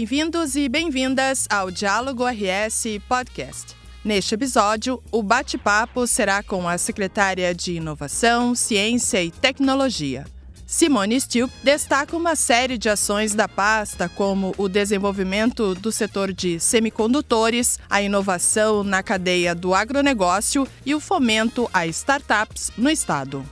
Bem-vindos e bem-vindas ao Diálogo RS Podcast. Neste episódio, o bate-papo será com a secretária de Inovação, Ciência e Tecnologia. Simone Stilp destaca uma série de ações da pasta, como o desenvolvimento do setor de semicondutores, a inovação na cadeia do agronegócio e o fomento a startups no estado.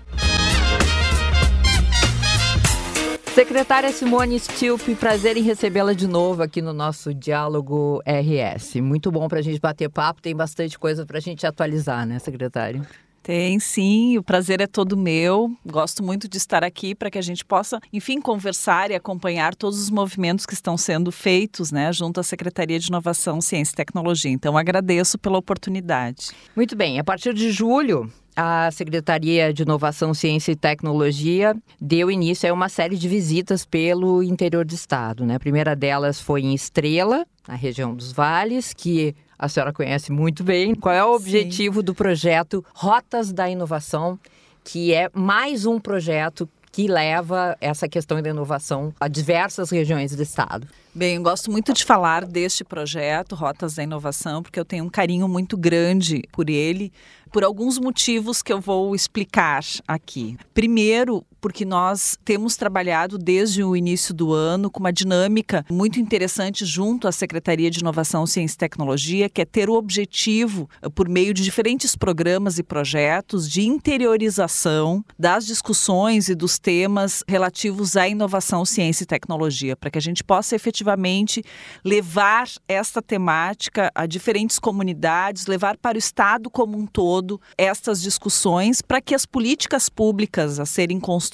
Secretária Simone Stilp, prazer em recebê-la de novo aqui no nosso Diálogo RS. Muito bom para a gente bater papo, tem bastante coisa para a gente atualizar, né, secretária? Tem sim, o prazer é todo meu. Gosto muito de estar aqui para que a gente possa, enfim, conversar e acompanhar todos os movimentos que estão sendo feitos, né, junto à Secretaria de Inovação, Ciência e Tecnologia. Então, agradeço pela oportunidade. Muito bem, a partir de julho, a Secretaria de Inovação, Ciência e Tecnologia deu início a uma série de visitas pelo interior do estado. Né? A primeira delas foi em Estrela, na região dos Vales, que a senhora conhece muito bem. Qual é o objetivo Sim. do projeto Rotas da Inovação, que é mais um projeto que leva essa questão da inovação a diversas regiões do estado? Bem, eu gosto muito de falar deste projeto, Rotas da Inovação, porque eu tenho um carinho muito grande por ele, por alguns motivos que eu vou explicar aqui. Primeiro, porque nós temos trabalhado desde o início do ano com uma dinâmica muito interessante junto à Secretaria de Inovação, Ciência e Tecnologia, que é ter o objetivo, por meio de diferentes programas e projetos, de interiorização das discussões e dos temas relativos à inovação, ciência e tecnologia, para que a gente possa efetivamente levar esta temática a diferentes comunidades, levar para o Estado como um todo todo estas discussões para que as políticas públicas a serem construídas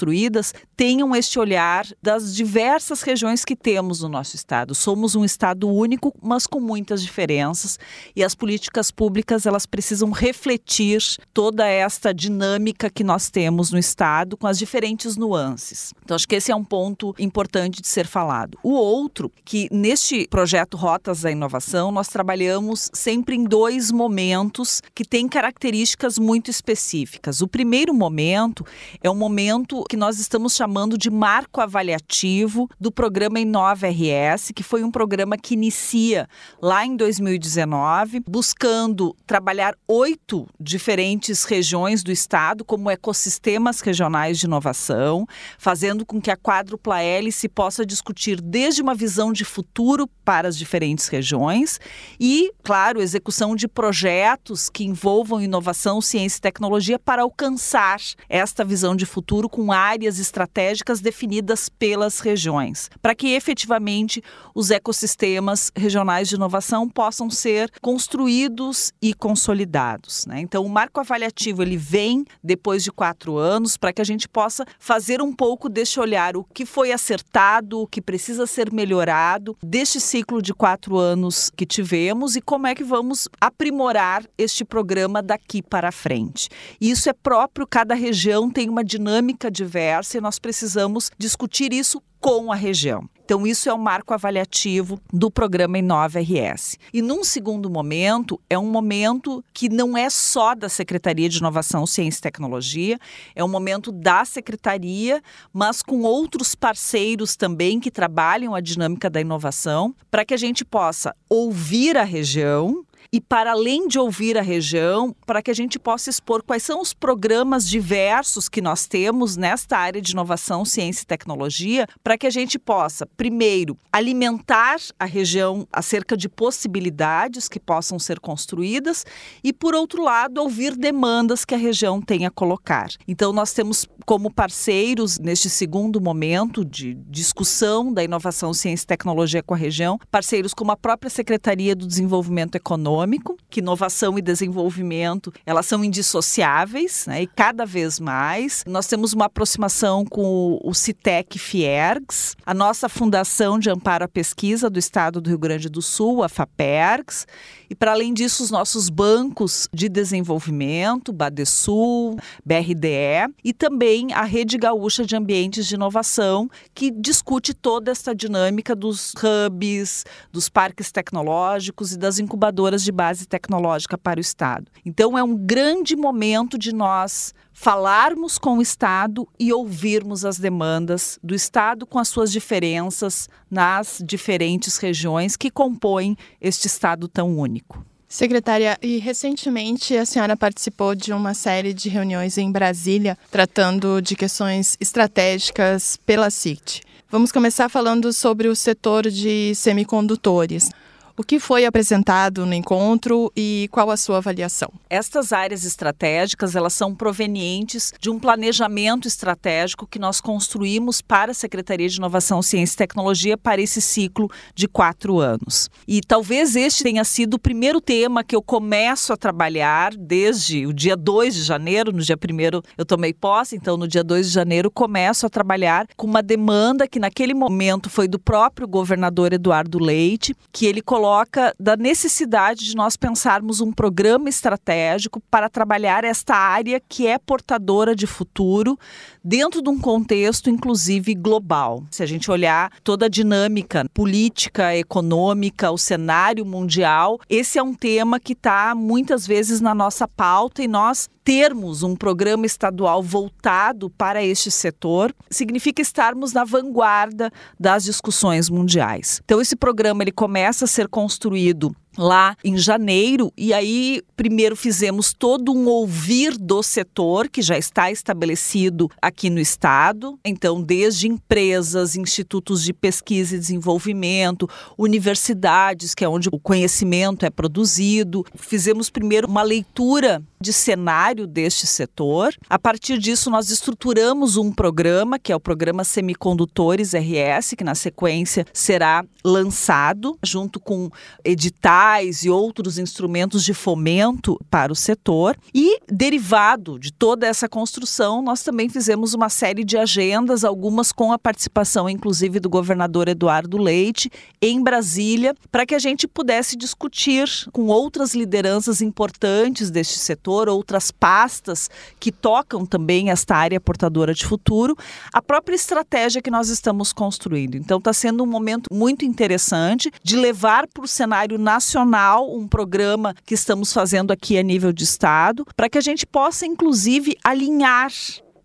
tenham este olhar das diversas regiões que temos no nosso estado. Somos um estado único, mas com muitas diferenças, e as políticas públicas elas precisam refletir toda esta dinâmica que nós temos no estado com as diferentes nuances. Então acho que esse é um ponto importante de ser falado. O outro que neste projeto Rotas da Inovação nós trabalhamos sempre em dois momentos que têm características muito específicas. O primeiro momento é um momento que nós estamos chamando de marco avaliativo do programa Inova RS, que foi um programa que inicia lá em 2019, buscando trabalhar oito diferentes regiões do estado como ecossistemas regionais de inovação, fazendo com que a quádrupla hélice possa discutir desde uma visão de futuro para as diferentes regiões e, claro, execução de projetos que envolvam inovação ciência e tecnologia para alcançar esta visão de futuro com áreas estratégicas definidas pelas regiões, para que efetivamente os ecossistemas regionais de inovação possam ser construídos e consolidados. Né? Então, o marco avaliativo ele vem depois de quatro anos para que a gente possa fazer um pouco deste olhar o que foi acertado, o que precisa ser melhorado deste ciclo de quatro anos que tivemos e como é que vamos aprimorar este programa daqui para frente. Isso é próprio, cada região tem uma dinâmica diversa e nós precisamos discutir isso com a região. Então, isso é o um marco avaliativo do programa Inova RS. E num segundo momento, é um momento que não é só da Secretaria de Inovação, Ciência e Tecnologia, é um momento da Secretaria, mas com outros parceiros também que trabalham a dinâmica da inovação, para que a gente possa ouvir a região, e para além de ouvir a região, para que a gente possa expor quais são os programas diversos que nós temos nesta área de inovação, ciência e tecnologia, para que a gente possa, primeiro, alimentar a região acerca de possibilidades que possam ser construídas e, por outro lado, ouvir demandas que a região tem a colocar. Então, nós temos como parceiros neste segundo momento de discussão da inovação, ciência e tecnologia com a região, parceiros como a própria Secretaria do Desenvolvimento Econômico econômico, que inovação e desenvolvimento elas são indissociáveis, né, e cada vez mais. Nós temos uma aproximação com o Citec Fiergs, a nossa Fundação de Amparo à Pesquisa do Estado do Rio Grande do Sul, a FAPERGS, e para além disso os nossos bancos de desenvolvimento, Badesul, BRDE, e também a Rede Gaúcha de Ambientes de Inovação, que discute toda essa dinâmica dos hubs, dos parques tecnológicos e das incubadoras de base tecnológica para o Estado. Então, é um grande momento de nós falarmos com o Estado e ouvirmos as demandas do Estado com as suas diferenças nas diferentes regiões que compõem este Estado tão único. Secretária, e recentemente a senhora participou de uma série de reuniões em Brasília tratando de questões estratégicas pela CIT. Vamos começar falando sobre o setor de semicondutores. O que foi apresentado no encontro e qual a sua avaliação? Estas áreas estratégicas, elas são provenientes de um planejamento estratégico que nós construímos para a Secretaria de Inovação, Ciência e Tecnologia para esse ciclo de quatro anos. E talvez este tenha sido o primeiro tema que eu começo a trabalhar desde o dia 2 de janeiro, no dia 1 eu tomei posse, então no dia 2 de janeiro começo a trabalhar com uma demanda que naquele momento foi do próprio governador Eduardo Leite, que ele colocou coloca da necessidade de nós pensarmos um programa estratégico para trabalhar esta área que é portadora de futuro dentro de um contexto, inclusive, global. Se a gente olhar toda a dinâmica política, econômica, o cenário mundial, esse é um tema que está muitas vezes na nossa pauta e nós termos um programa estadual voltado para este setor significa estarmos na vanguarda das discussões mundiais. Então esse programa ele começa a ser construído lá em janeiro e aí primeiro fizemos todo um ouvir do setor que já está estabelecido aqui no estado, então desde empresas, institutos de pesquisa e desenvolvimento, universidades, que é onde o conhecimento é produzido. Fizemos primeiro uma leitura de cenário deste setor. A partir disso nós estruturamos um programa, que é o programa Semicondutores RS, que na sequência será lançado junto com editais e outros instrumentos de fomento para o setor. E, derivado de toda essa construção, nós também fizemos uma série de agendas, algumas com a participação, inclusive, do governador Eduardo Leite, em Brasília, para que a gente pudesse discutir com outras lideranças importantes deste setor, outras pastas que tocam também esta área portadora de futuro, a própria estratégia que nós estamos construindo. Então, está sendo um momento muito interessante de levar para o cenário nacional nacional, um programa que estamos fazendo aqui a nível de Estado, para que a gente possa, inclusive, alinhar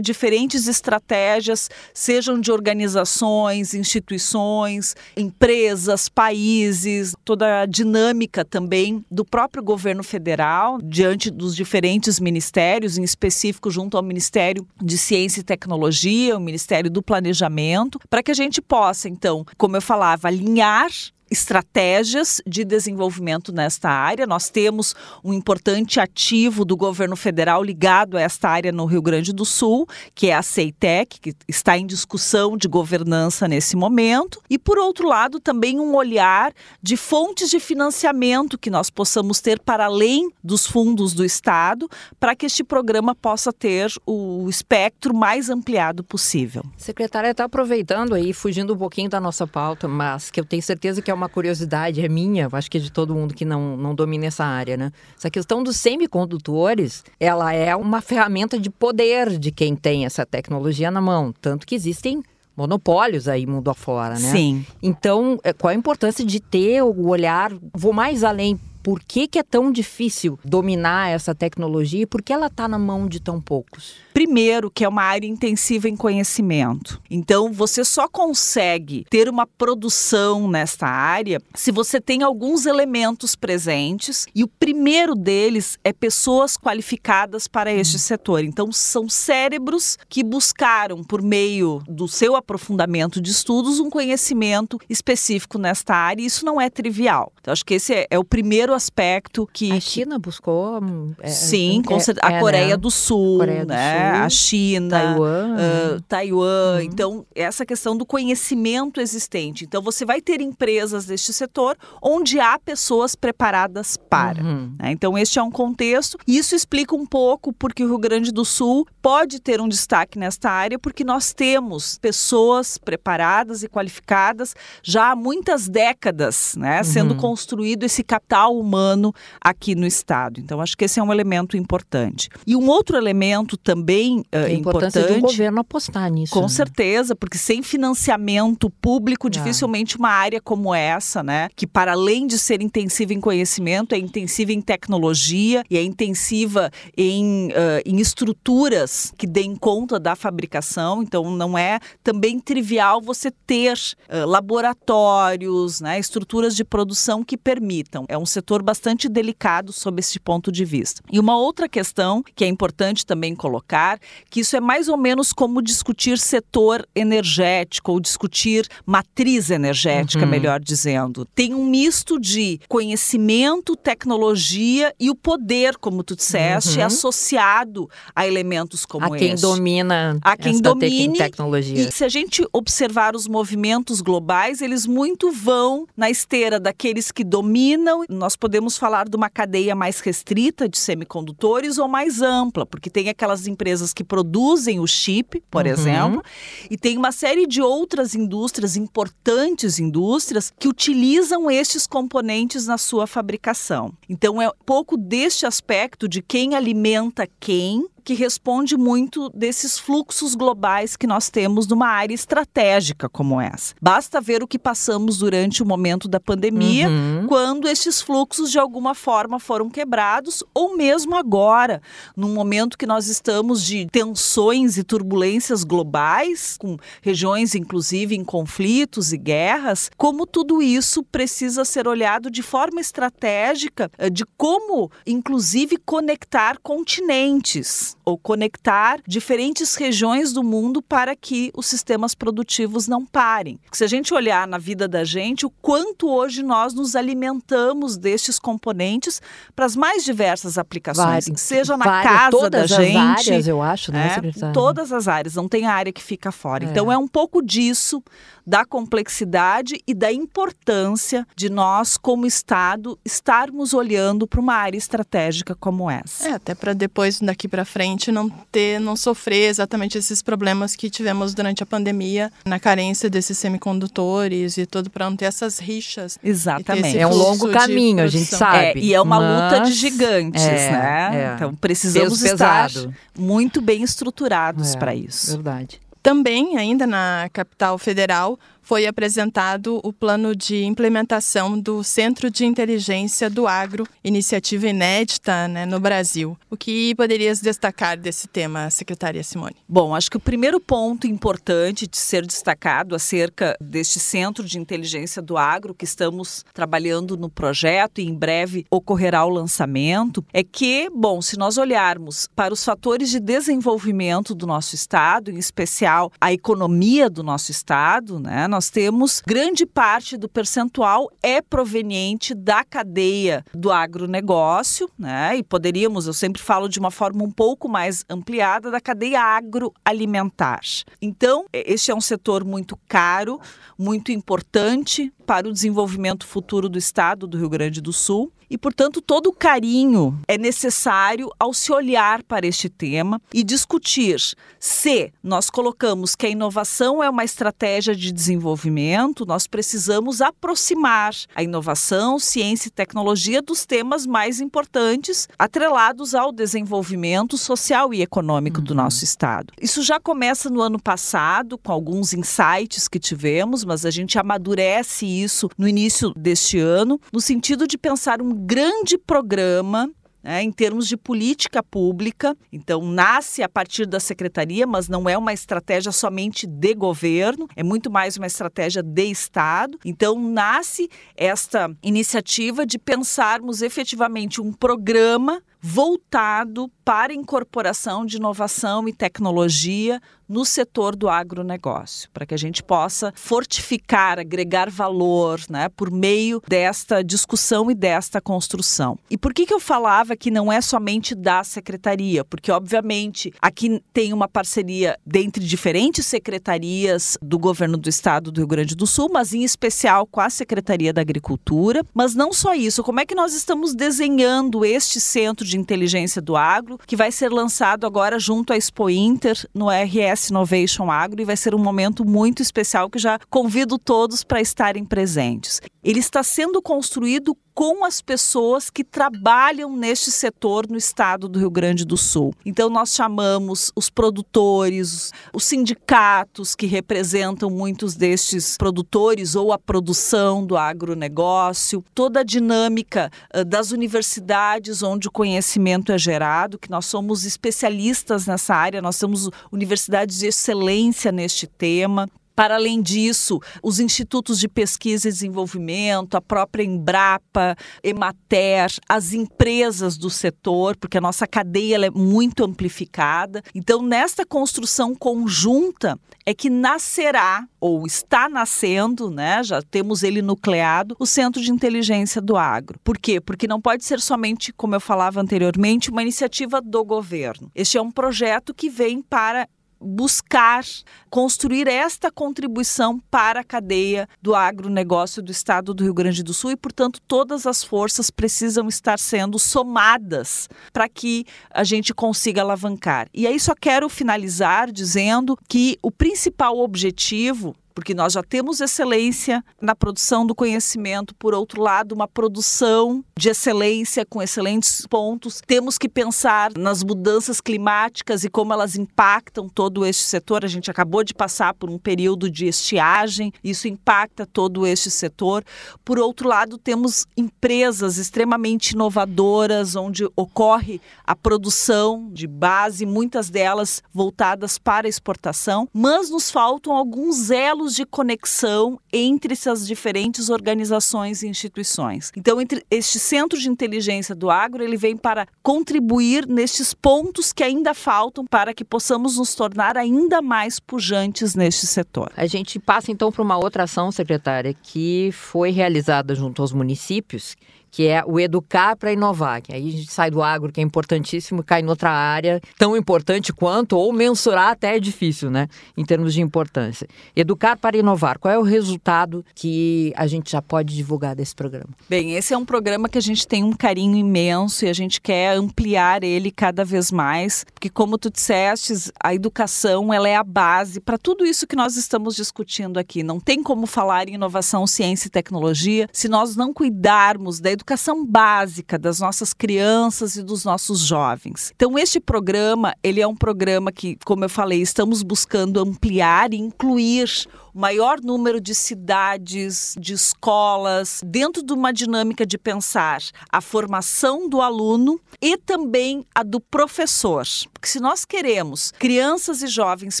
diferentes estratégias, sejam de organizações, instituições, empresas, países, toda a dinâmica também do próprio governo federal diante dos diferentes ministérios, em específico junto ao Ministério de Ciência e Tecnologia, o Ministério do Planejamento, para que a gente possa, então, como eu falava, alinhar estratégias de desenvolvimento nesta área. Nós temos um importante ativo do governo federal ligado a esta área no Rio Grande do Sul, que é a CEITEC, que está em discussão de governança nesse momento. E, por outro lado, também um olhar de fontes de financiamento que nós possamos ter para além dos fundos do Estado, para que este programa possa ter o espectro mais ampliado possível. Secretária, está aproveitando aí, fugindo um pouquinho da nossa pauta, mas que eu tenho certeza que é uma curiosidade, é minha, acho que é de todo mundo que não, não domina essa área, né? Essa questão dos semicondutores, ela é uma ferramenta de poder de quem tem essa tecnologia na mão. Tanto que existem monopólios aí mundo afora, né? Sim. Então, é, qual a importância de ter o olhar, vou mais além, por que, que é tão difícil dominar essa tecnologia e por que ela está na mão de tão poucos? Primeiro, que é uma área intensiva em conhecimento. Então, você só consegue ter uma produção nesta área se você tem alguns elementos presentes e o primeiro deles é pessoas qualificadas para este hum. setor. Então, são cérebros que buscaram, por meio do seu aprofundamento de estudos, um conhecimento específico nesta área e isso não é trivial. Então, acho que esse é, é o primeiro aspecto que. A China buscou. É, Sim, é, a Coreia, né? do Sul, Coreia do né? Sul, a China, Taiwan. Uh, Taiwan. Uhum. Então, essa questão do conhecimento existente. Então, você vai ter empresas deste setor onde há pessoas preparadas para. Uhum. Né? Então, este é um contexto. E isso explica um pouco porque o Rio Grande do Sul pode ter um destaque nesta área, porque nós temos pessoas preparadas e qualificadas já há muitas décadas, né? Sendo uhum. construído esse capital humano aqui no estado. Então acho que esse é um elemento importante. E um outro elemento também uh, a importância importante, do governo apostar nisso. com né? certeza, porque sem financiamento público, Ah. dificilmente uma área como essa, né, que para além de ser intensiva em conhecimento, é intensiva em tecnologia e é intensiva em, ah, em estruturas que deem conta da fabricação. Então, não é também trivial você ter ah, laboratórios, né, estruturas de produção que permitam. É um setor bastante delicado sob esse ponto de vista. E uma outra questão que é importante também colocar, que isso é mais ou menos como discutir setor energético ou discutir matriz energética, Uhum. melhor dizendo. Tem um misto de conhecimento, tecnologia e o poder, como tu disseste, Uhum. associado a elementos como a quem domina A quem domine tecnologia. E se a gente observar os movimentos globais, eles muito vão na esteira daqueles que dominam. Nós podemos falar de uma cadeia mais restrita de semicondutores ou mais ampla, porque tem aquelas empresas que produzem o chip, por Uhum. exemplo, e tem uma série de outras indústrias, importantes indústrias, que utilizam estes componentes na sua fabricação. Então é um pouco deste aspecto de quem alimenta quem que responde muito desses fluxos globais que nós temos numa área estratégica como essa. Basta ver o que passamos durante o momento da pandemia, Uhum. quando esses fluxos de alguma forma foram quebrados, ou mesmo agora, num momento que nós estamos de tensões e turbulências globais, com regiões inclusive em conflitos e guerras, como tudo isso precisa ser olhado de forma estratégica eh, de como, inclusive, conectar continentes ou conectar diferentes regiões do mundo para que os sistemas produtivos não parem. Porque se a gente olhar na vida da gente, o quanto hoje nós nos alimentamos destes componentes para as mais diversas aplicações, Várias- seja na várias- casa todas da as gente, áreas, eu acho, né, é, secretária? em todas as áreas, não tem área que fica fora. É. Então é um pouco disso, da complexidade e da importância de nós, como Estado, estarmos olhando para uma área estratégica como essa. É, até para depois, daqui para frente, não ter, não sofrer exatamente esses problemas que tivemos durante a pandemia, na carência desses semicondutores e tudo, para não ter essas rixas. Exatamente. É um longo caminho, a gente sabe. É, e é uma luta de mas- gigantes, é, né? é. Então precisamos Peso estar pesado. muito bem estruturados É, para isso. Verdade. Também, ainda na capital federal, foi apresentado o plano de implementação do Centro de Inteligência do Agro, iniciativa inédita né, no Brasil. O que poderias destacar desse tema, secretária Simone? Bom, acho que o primeiro ponto importante de ser destacado acerca deste Centro de Inteligência do Agro que estamos trabalhando no projeto e em breve ocorrerá o lançamento é que, bom, se nós olharmos para os fatores de desenvolvimento do nosso estado, em especial a economia do nosso estado, né? Nós temos grande parte do percentual é proveniente da cadeia do agronegócio, né? E poderíamos, eu sempre falo de uma forma um pouco mais ampliada, da cadeia agroalimentar. Então, este é um setor muito caro, muito importante para o desenvolvimento futuro do estado do Rio Grande do Sul. E, portanto, todo o carinho é necessário ao se olhar para este tema e discutir se nós colocamos que a inovação é uma estratégia de desenvolvimento, nós precisamos aproximar a inovação, ciência e tecnologia dos temas mais importantes atrelados ao desenvolvimento social e econômico do nosso estado. Isso já começa no ano passado, com alguns insights que tivemos, mas a gente amadurece isso no início deste ano, no sentido de pensar um grande programa né, em termos de política pública. Então, nasce a partir da secretaria, mas não é uma estratégia somente de governo, é muito mais uma estratégia de Estado. Então, nasce esta iniciativa de pensarmos efetivamente um programa voltado para incorporação de inovação e tecnologia no setor do agronegócio, para que a gente possa fortificar, agregar valor né, por meio desta discussão e desta construção. E por que, que eu falava que não é somente da secretaria? Porque, obviamente, aqui tem uma parceria dentre diferentes secretarias do governo do estado do Rio Grande do Sul, mas em especial com a Secretaria da Agricultura. Mas não só isso, como é que nós estamos desenhando este centro de inteligência do agro, que vai ser lançado agora junto à Expo Inter no RS Innovation Agro e vai ser um momento muito especial que já convido todos para estarem presentes. Ele está sendo construído com as pessoas que trabalham neste setor no estado do Rio Grande do Sul. Então, nós chamamos os produtores, os sindicatos que representam muitos destes produtores ou a produção do agronegócio, toda a dinâmica das universidades onde o conhecimento é gerado, que nós somos especialistas nessa área, nós temos universidades de excelência neste tema. Para além disso, os institutos de pesquisa e desenvolvimento, a própria Embrapa, Emater, as empresas do setor, porque a nossa cadeia é muito amplificada. Então, nesta construção conjunta é que nascerá ou está nascendo, né? Já temos ele nucleado, o Centro de Inteligência do Agro. Por quê? Porque não pode ser somente, como eu falava anteriormente, uma iniciativa do governo. Este é um projeto que vem para buscar construir esta contribuição para a cadeia do agronegócio do estado do Rio Grande do Sul e, portanto, todas as forças precisam estar sendo somadas para que a gente consiga alavancar. E aí só quero finalizar dizendo que o principal objetivo porque nós já temos excelência na produção do conhecimento, por outro lado, uma produção de excelência com excelentes pontos. Temos que pensar nas mudanças climáticas e como elas impactam todo este setor. A gente acabou de passar por um período de estiagem, isso impacta todo este setor. Por outro lado, temos empresas extremamente inovadoras, onde ocorre a produção de base, muitas delas voltadas para exportação, mas nos faltam alguns elos de conexão entre essas diferentes organizações e instituições. Então, entre este centro de inteligência do agro, ele vem para contribuir nestes pontos que ainda faltam para que possamos nos tornar ainda mais pujantes neste setor. A gente passa então para uma outra ação, secretária, que foi realizada junto aos municípios que é o educar para inovar. Que aí a gente sai do agro, que é importantíssimo, cai em outra área tão importante quanto, ou mensurar até é difícil, né? Em termos de importância. Educar para inovar. Qual é o resultado que a gente já pode divulgar desse programa? Bem, esse é um programa que a gente tem um carinho imenso e a gente quer ampliar ele cada vez mais, porque como tu disseste, a educação ela é a base para tudo isso que nós estamos discutindo aqui. Não tem como falar em inovação, ciência e tecnologia se nós não cuidarmos da educação básica das nossas crianças e dos nossos jovens. Então este programa, ele é um programa que, como eu falei, estamos buscando ampliar e incluir maior número de cidades, de escolas, dentro de uma dinâmica de pensar a formação do aluno e também a do professor. Porque se nós queremos crianças e jovens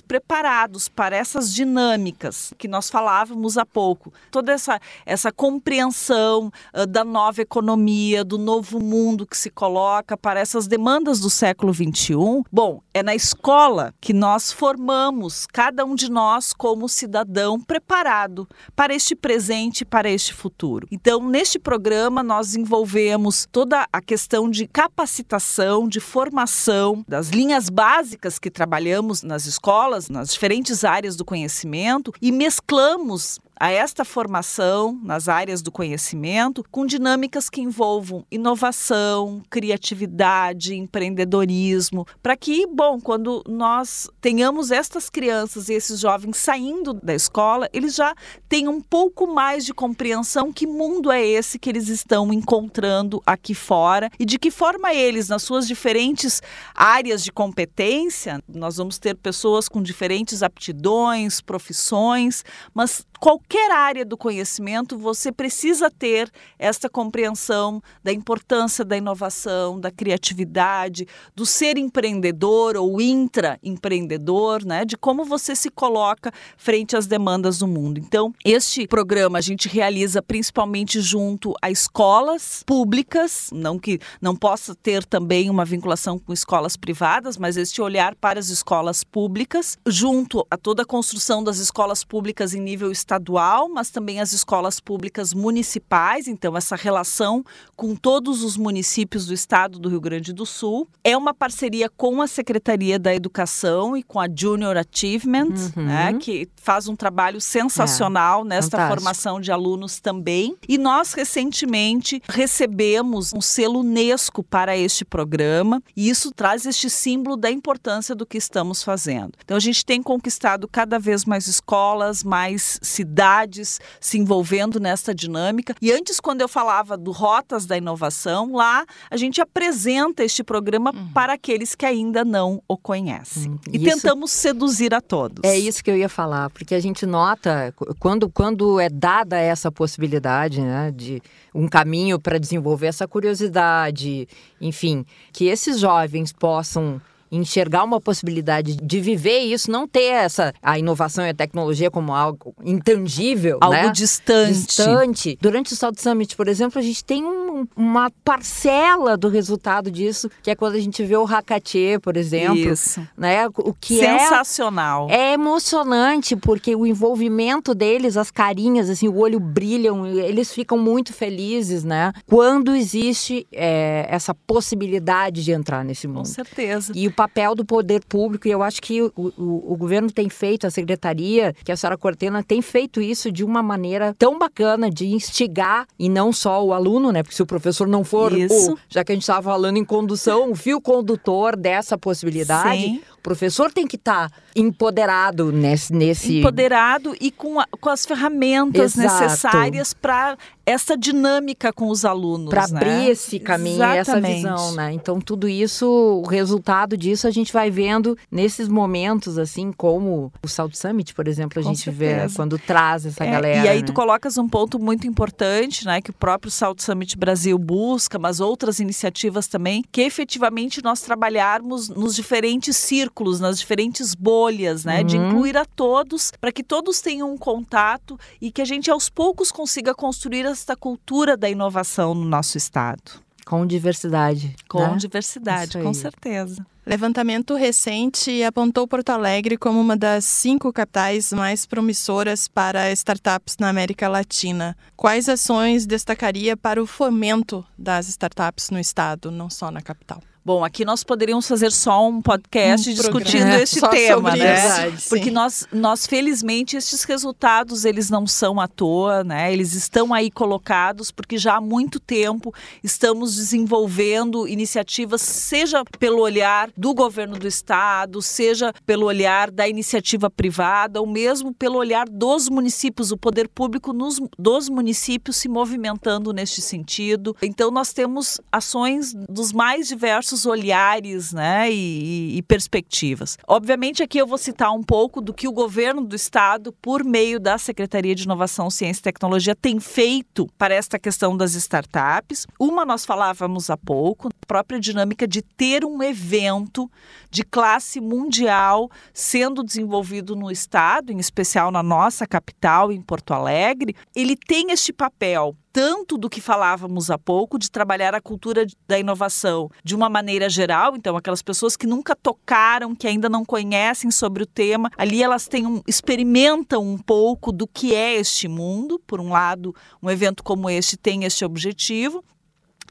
preparados para essas dinâmicas que nós falávamos há pouco, toda essa, essa compreensão uh, da nova economia, do novo mundo que se coloca para essas demandas do século XXI, bom, é na escola que nós formamos cada um de nós como cidadão preparado para este presente e para este futuro. Então, neste programa, nós envolvemos toda a questão de capacitação, de formação das linhas básicas que trabalhamos nas escolas, nas diferentes áreas do conhecimento, e mesclamos a esta formação nas áreas do conhecimento com dinâmicas que envolvam inovação, criatividade, empreendedorismo, para que, bom, quando nós tenhamos estas crianças e esses jovens saindo da escola, eles já tenham um pouco mais de compreensão que mundo é esse que eles estão encontrando aqui fora e de que forma eles, nas suas diferentes áreas de competência, nós vamos ter pessoas com diferentes aptidões, profissões, mas qualquer área do conhecimento, você precisa ter esta compreensão da importância da inovação, da criatividade, do ser empreendedor ou intraempreendedor, né? De como você se coloca frente às demandas do mundo. Então, este programa a gente realiza principalmente junto a escolas públicas, não que não possa ter também uma vinculação com escolas privadas, mas este olhar para as escolas públicas, junto a toda a construção das escolas públicas em nível estadual, mas também as escolas públicas municipais, então essa relação com todos os municípios do estado do Rio Grande do Sul. É uma parceria com a Secretaria da Educação e com a Junior Achievement, uhum. né, que faz um trabalho sensacional é, nesta fantástico. formação de alunos também. E nós recentemente recebemos um selo UNESCO para este programa, e isso traz este símbolo da importância do que estamos fazendo. Então a gente tem conquistado cada vez mais escolas, mais cidades universidades se envolvendo nessa dinâmica. E antes, quando eu falava do Rotas da Inovação, lá a gente apresenta este programa uhum. para aqueles que ainda não o conhecem. Uhum. E isso... tentamos seduzir a todos. É isso que eu ia falar, porque a gente nota quando, quando é dada essa possibilidade né, de um caminho para desenvolver essa curiosidade, enfim, que esses jovens possam enxergar uma possibilidade de viver isso, não ter essa a inovação e a tecnologia como algo intangível, algo né? distante. distante. Durante o South Summit, por exemplo, a gente tem um, uma parcela do resultado disso, que é quando a gente vê o Hakatê, por exemplo, isso. né? O que é sensacional. É, é emocionante porque o envolvimento deles, as carinhas, assim, o olho brilham, eles ficam muito felizes, né? Quando existe é, essa possibilidade de entrar nesse mundo. Com certeza. E o papel do poder público, e eu acho que o, o, o, governo tem feito, a secretaria, que a senhora Cortena tem feito isso de uma maneira tão bacana de instigar, e não só o aluno, né? Porque se o professor não for, o, já que a gente estava falando em condução, o fio condutor dessa possibilidade, Sim. O professor tem que estar tá empoderado nesse, nesse. Empoderado e com, a, com as ferramentas Exato. necessárias para essa dinâmica com os alunos. Para né? abrir esse caminho, Exatamente. essa visão, né? Então, tudo isso, o resultado disso a gente vai vendo nesses momentos, assim, como o Salt Summit, por exemplo, a com gente certeza. vê quando traz essa é, galera. E aí né? tu colocas um ponto muito importante, né? Que o próprio Salt Summit Brasil busca, mas outras iniciativas também, que efetivamente nós trabalharmos nos diferentes círculos, nas diferentes bolhas, né? Uhum. De incluir a todos, para que todos tenham um contato e que a gente aos poucos consiga construir esta cultura da inovação no nosso estado. Com diversidade. Com né? diversidade, com certeza. Levantamento recente apontou Porto Alegre como uma das cinco capitais mais promissoras para startups na América Latina. Quais ações destacaria para o fomento das startups no estado, não só na capital? Bom, aqui nós poderíamos fazer só um podcast um discutindo esse tema, né? Verdade, Porque nós, nós, felizmente, estes resultados, eles não são à toa, né? Eles estão aí colocados porque já há muito tempo estamos desenvolvendo iniciativas, seja pelo olhar do governo do estado, seja pelo olhar da iniciativa privada, ou mesmo pelo olhar dos municípios, o poder público nos, dos municípios se movimentando neste sentido. Então, nós temos ações dos mais diversos diversos olhares né, e, e, perspectivas. Obviamente, aqui eu vou citar um pouco do que o governo do estado, por meio da Secretaria de Inovação, Ciência e Tecnologia, tem feito para esta questão das startups. Uma nós falávamos há pouco, a própria dinâmica de ter um evento de classe mundial sendo desenvolvido no estado, em especial na nossa capital, em Porto Alegre. Ele tem este papel tanto do que falávamos há pouco, de trabalhar a cultura da inovação de uma maneira geral. Então, aquelas pessoas que nunca tocaram, que ainda não conhecem sobre o tema, ali elas têm um, experimentam um pouco do que é este mundo. Por um lado, um evento como este tem este objetivo.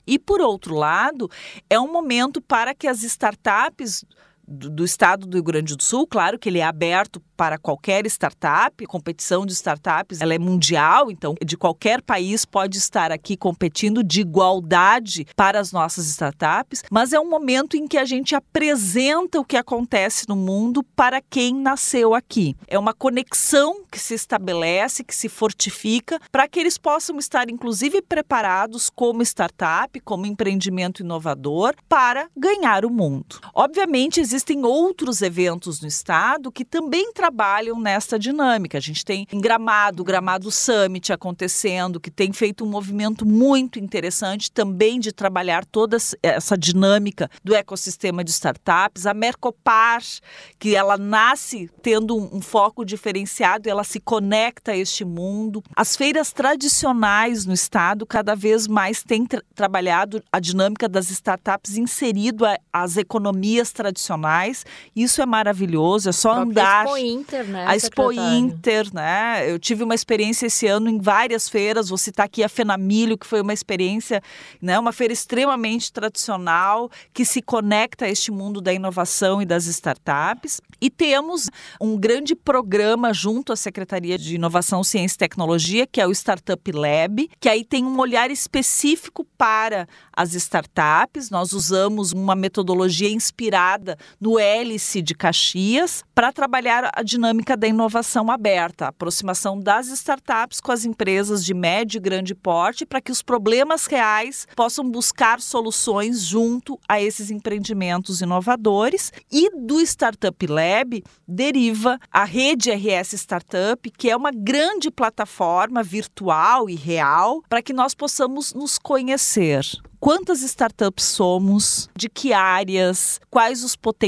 E, por outro lado, é um momento para que as startups do, do, estado do Rio Grande do Sul, claro que ele é aberto para qualquer startup, competição de startups, ela é mundial, então de qualquer país pode estar aqui competindo de igualdade para as nossas startups, mas é um momento em que a gente apresenta o que acontece no mundo para quem nasceu aqui. É uma conexão que se estabelece, que se fortifica para que eles possam estar inclusive preparados como startup, como empreendimento inovador para ganhar o mundo. Obviamente existem outros eventos no estado que também trabalham nessa dinâmica. A gente tem em Gramado, Gramado Summit acontecendo, que tem feito um movimento muito interessante também de trabalhar toda essa dinâmica do ecossistema de startups. A Mercopar, que ela nasce tendo um, foco diferenciado, ela se conecta a este mundo. As feiras tradicionais no estado cada vez mais têm tra trabalhado a dinâmica das startups inserido às economias tradicionais. Isso é maravilhoso, é só andar. Inter, né? A Expo Inter, né? Eu tive uma experiência esse ano em várias feiras. Vou citar aqui a Fenamilho, que foi uma experiência, né? Uma feira extremamente tradicional que se conecta a este mundo da inovação e das startups. E temos um grande programa junto à Secretaria de Inovação, Ciência e Tecnologia, que é o Startup Lab, que aí tem um olhar específico para as startups. Nós usamos uma metodologia inspirada no Hélice de Caxias para trabalhar a dinâmica da inovação aberta, a aproximação das startups com as empresas de médio e grande porte para que os problemas reais possam buscar soluções junto a esses empreendimentos inovadores. E do Startup Lab deriva a rede RS Startup, que é uma grande plataforma virtual e real para que nós possamos nos conhecer. Quantas startups somos, de que áreas, quais os potenciais,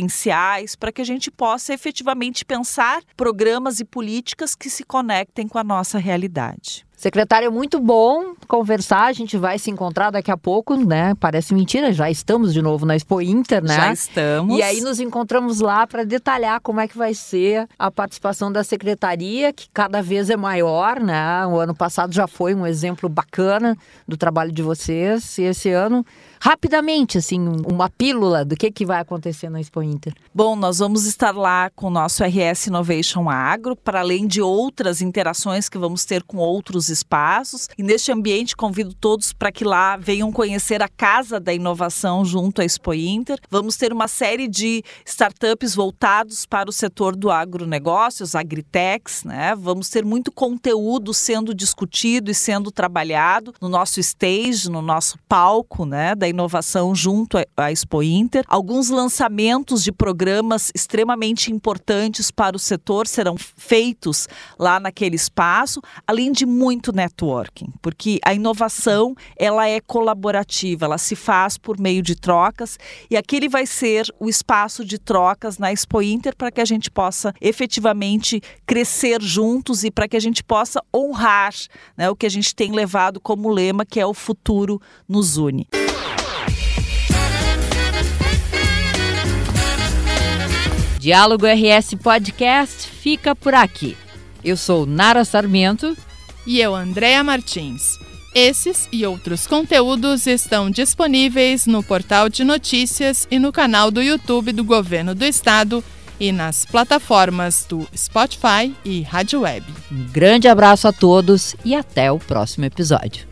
para que a gente possa efetivamente pensar programas e políticas que se conectem com a nossa realidade. Secretário, é muito bom conversar. A gente vai se encontrar daqui a pouco, né? Parece mentira, já estamos de novo na Expo Inter, né? Já estamos. E aí nos encontramos lá para detalhar como é que vai ser a participação da secretaria, que cada vez é maior, né? O ano passado já foi um exemplo bacana do trabalho de vocês. E esse ano rapidamente, assim, uma pílula do que, que vai acontecer na Expo Inter? Bom, nós vamos estar lá com o nosso RS Innovation Agro, para além de outras interações que vamos ter com outros espaços. E neste ambiente, convido todos para que lá venham conhecer a Casa da Inovação junto à Expo Inter. Vamos ter uma série de startups voltados para o setor do agronegócio, os agritechs, né? Vamos ter muito conteúdo sendo discutido e sendo trabalhado no nosso stage, no nosso palco, né? Da inovação junto à Expo Inter. Alguns lançamentos de programas extremamente importantes para o setor serão feitos lá naquele espaço, além de muito networking, porque a inovação ela é colaborativa, ela se faz por meio de trocas e aquele vai ser o espaço de trocas na Expo Inter para que a gente possa efetivamente crescer juntos e para que a gente possa honrar né, o que a gente tem levado como lema, que é o futuro nos une. Diálogo RS Podcast fica por aqui. Eu sou Nara Sarmento. E eu, Andréa Martins. Esses e outros conteúdos estão disponíveis no portal de notícias e no canal do YouTube do Governo do Estado e nas plataformas do Spotify e Rádio Web. Um grande abraço a todos e até o próximo episódio.